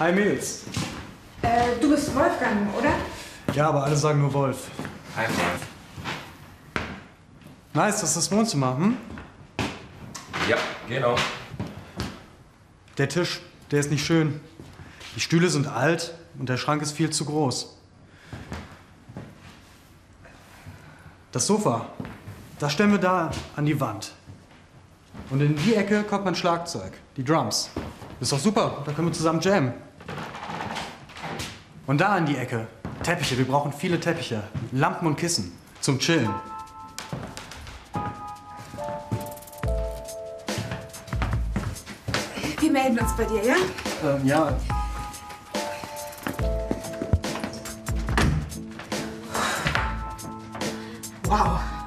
Hi Mädels. Äh, du bist Wolfgang, oder? Ja, aber alle sagen nur Wolf. Hi, Wolf. Nice, das ist das Wohnzimmer, hm? Ja, genau. Der Tisch, der ist nicht schön. Die Stühle sind alt und der Schrank ist viel zu groß. Das Sofa, das stellen wir da an die Wand. Und in die Ecke kommt mein Schlagzeug, die Drums. Ist doch super, da können wir zusammen jammen. Und da in die Ecke, Teppiche, wir brauchen viele Teppiche, Lampen und Kissen zum Chillen. Wir melden uns bei dir, ja? Ähm, ja, Wow.